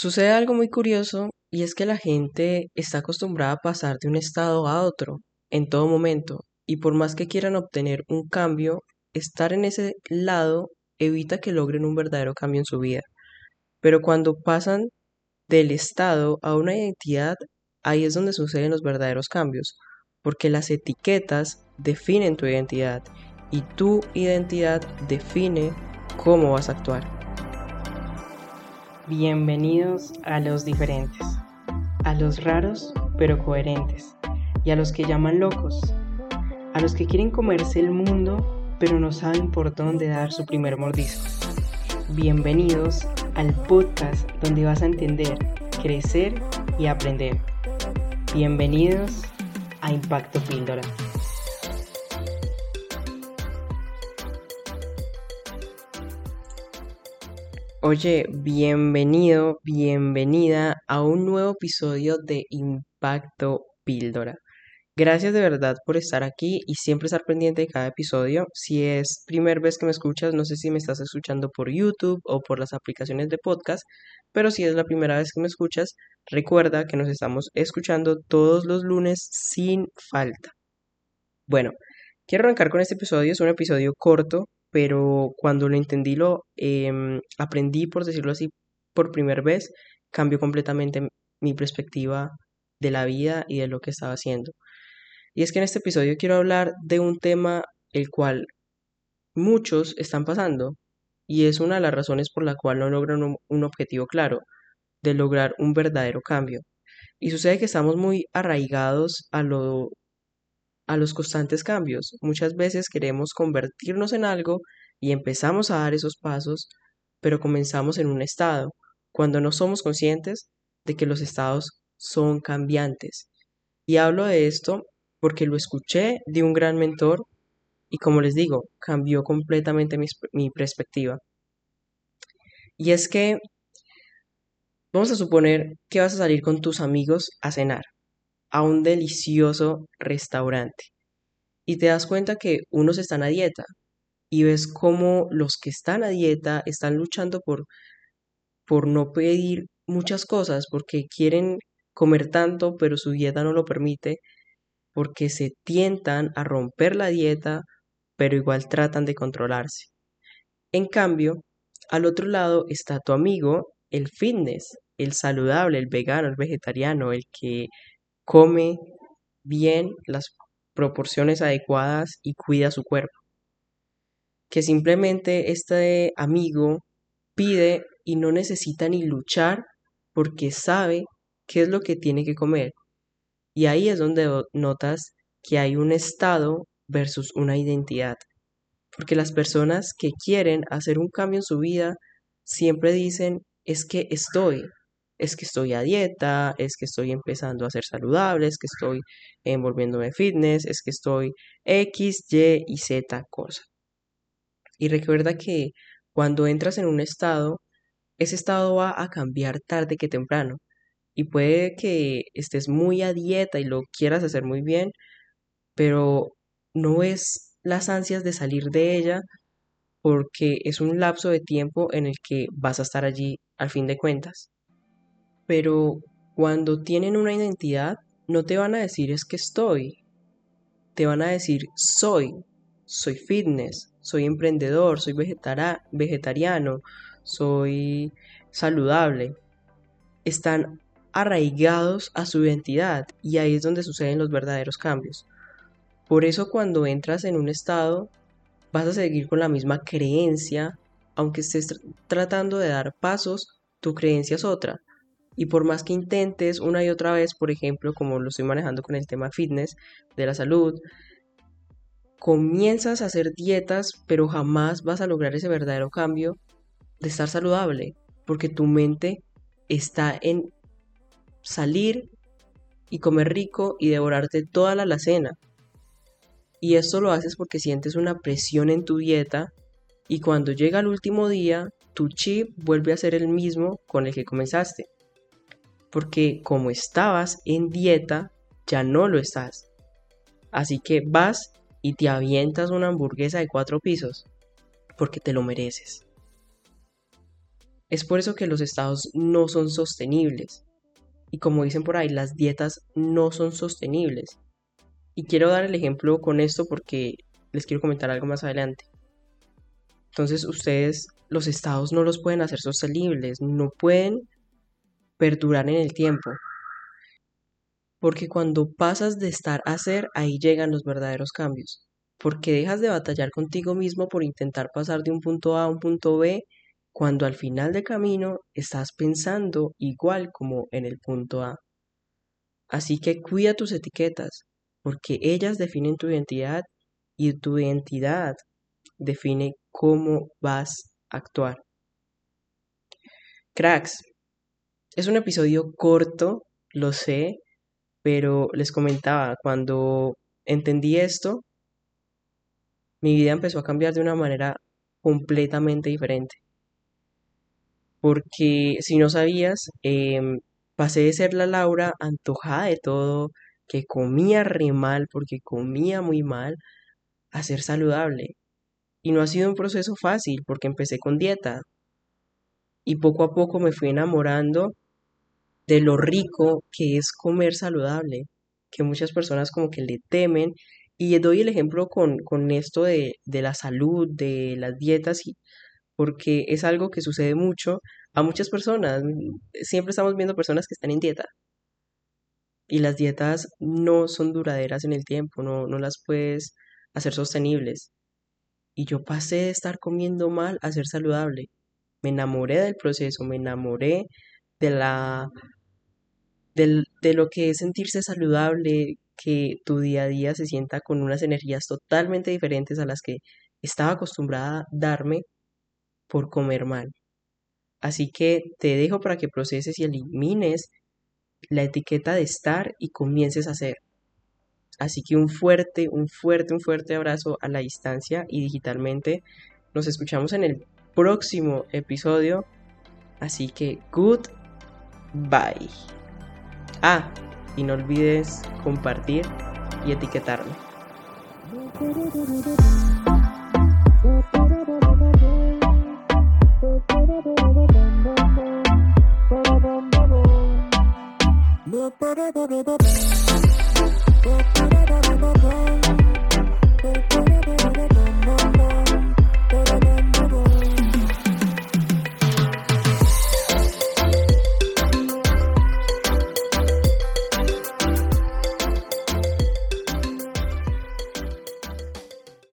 Sucede algo muy curioso y es que la gente está acostumbrada a pasar de un estado a otro en todo momento y por más que quieran obtener un cambio, estar en ese lado evita que logren un verdadero cambio en su vida. Pero cuando pasan del estado a una identidad, ahí es donde suceden los verdaderos cambios, porque las etiquetas definen tu identidad y tu identidad define cómo vas a actuar. Bienvenidos a los diferentes, a los raros pero coherentes, y a los que llaman locos, a los que quieren comerse el mundo pero no saben por dónde dar su primer mordisco. Bienvenidos al podcast donde vas a entender, crecer y aprender. Bienvenidos a Impacto Píldora. Oye, bienvenido, bienvenida a un nuevo episodio de Impacto Píldora. Gracias de verdad por estar aquí y siempre estar pendiente de cada episodio. Si es primera vez que me escuchas, no sé si me estás escuchando por YouTube o por las aplicaciones de podcast, pero si es la primera vez que me escuchas, recuerda que nos estamos escuchando todos los lunes sin falta. Bueno, quiero arrancar con este episodio, es un episodio corto, pero cuando lo entendí, lo em, aprendí, por decirlo así, por primera vez, cambió completamente mi perspectiva de la vida y de lo que estaba haciendo. Y es que en este episodio quiero hablar de un tema el cual muchos están pasando y es una de las razones por la cual no logran un, un objetivo claro, de lograr un verdadero cambio. Y sucede que estamos muy arraigados a lo a los constantes cambios. Muchas veces queremos convertirnos en algo y empezamos a dar esos pasos, pero comenzamos en un estado, cuando no somos conscientes de que los estados son cambiantes. Y hablo de esto porque lo escuché de un gran mentor y como les digo, cambió completamente mi, mi perspectiva. Y es que vamos a suponer que vas a salir con tus amigos a cenar a un delicioso restaurante y te das cuenta que unos están a dieta y ves cómo los que están a dieta están luchando por, por no pedir muchas cosas porque quieren comer tanto pero su dieta no lo permite porque se tientan a romper la dieta pero igual tratan de controlarse. En cambio, al otro lado está tu amigo, el fitness, el saludable, el vegano, el vegetariano, el que come bien las proporciones adecuadas y cuida su cuerpo. Que simplemente este amigo pide y no necesita ni luchar porque sabe qué es lo que tiene que comer. Y ahí es donde notas que hay un estado versus una identidad. Porque las personas que quieren hacer un cambio en su vida siempre dicen es que estoy, es que estoy a dieta, es que estoy empezando a ser saludable, es que estoy envolviéndome fitness, es que estoy X, Y y Z cosa. Y recuerda que cuando entras en un estado, ese estado va a cambiar tarde que temprano. Y puede que estés muy a dieta y lo quieras hacer muy bien, pero no es las ansias de salir de ella porque es un lapso de tiempo en el que vas a estar allí al fin de cuentas pero cuando tienen una identidad, no te van a decir es que estoy, te van a decir soy, soy fitness, soy emprendedor, soy vegetariano, soy saludable. Están arraigados a su identidad y ahí es donde suceden los verdaderos cambios. Por eso cuando entras en un estado vas a seguir con la misma creencia, aunque estés tratando de dar pasos, tu creencia es otra. Y por más que intentes una y otra vez, por ejemplo, como lo estoy manejando con el tema fitness, de la salud, comienzas a hacer dietas, pero jamás vas a lograr ese verdadero cambio de estar saludable, porque tu mente está en salir y comer rico y devorarte toda la alacena. Y esto lo haces porque sientes una presión en tu dieta y cuando llega el último día, tu chip vuelve a ser el mismo con el que comenzaste porque como estabas en dieta, ya no lo estás. Así que vas y te avientas una hamburguesa de cuatro pisos, porque te lo mereces. Es por eso que los estados no son sostenibles. Y como dicen por ahí, las dietas no son sostenibles. Y quiero dar el ejemplo con esto porque les quiero comentar algo más adelante. Entonces ustedes, los estados no los pueden hacer sostenibles, no pueden perdurar en el tiempo. Porque cuando pasas de estar a ser, ahí llegan los verdaderos cambios. Porque dejas de batallar contigo mismo por intentar pasar de un punto A a un punto B, cuando al final del camino estás pensando igual como en el punto A. Así que cuida tus etiquetas, porque ellas definen tu identidad y tu identidad define cómo vas a actuar. Cracks, es un episodio corto, lo sé, pero les comentaba, cuando entendí esto, mi vida empezó a cambiar de una manera completamente diferente. Porque si no sabías, em, pasé de ser la Laura antojada de todo, que comía re mal porque comía muy mal, a ser saludable. Y no ha sido un proceso fácil porque empecé con dieta. Y poco a poco me fui enamorando de lo rico que es comer saludable, que muchas personas como que le temen. Y doy el ejemplo con, esto de, de, la salud, de las dietas, porque es algo que sucede mucho a muchas personas. Siempre estamos viendo personas que están en dieta. Y las dietas no son duraderas en el tiempo, no, no las puedes hacer sostenibles. Y yo pasé de estar comiendo mal a ser saludable. Me enamoré del proceso, me enamoré de la de lo que es sentirse saludable, que tu día a día se sienta con unas energías totalmente diferentes a las que estaba acostumbrada a darme por comer mal. Así que te dejo para que proceses y elimines la etiqueta de estar y comiences a hacer. Así que un fuerte, un fuerte, un fuerte abrazo a la distancia y digitalmente. Nos escuchamos en el próximo episodio. Así que good bye. Ah, y no olvides compartir y etiquetarme.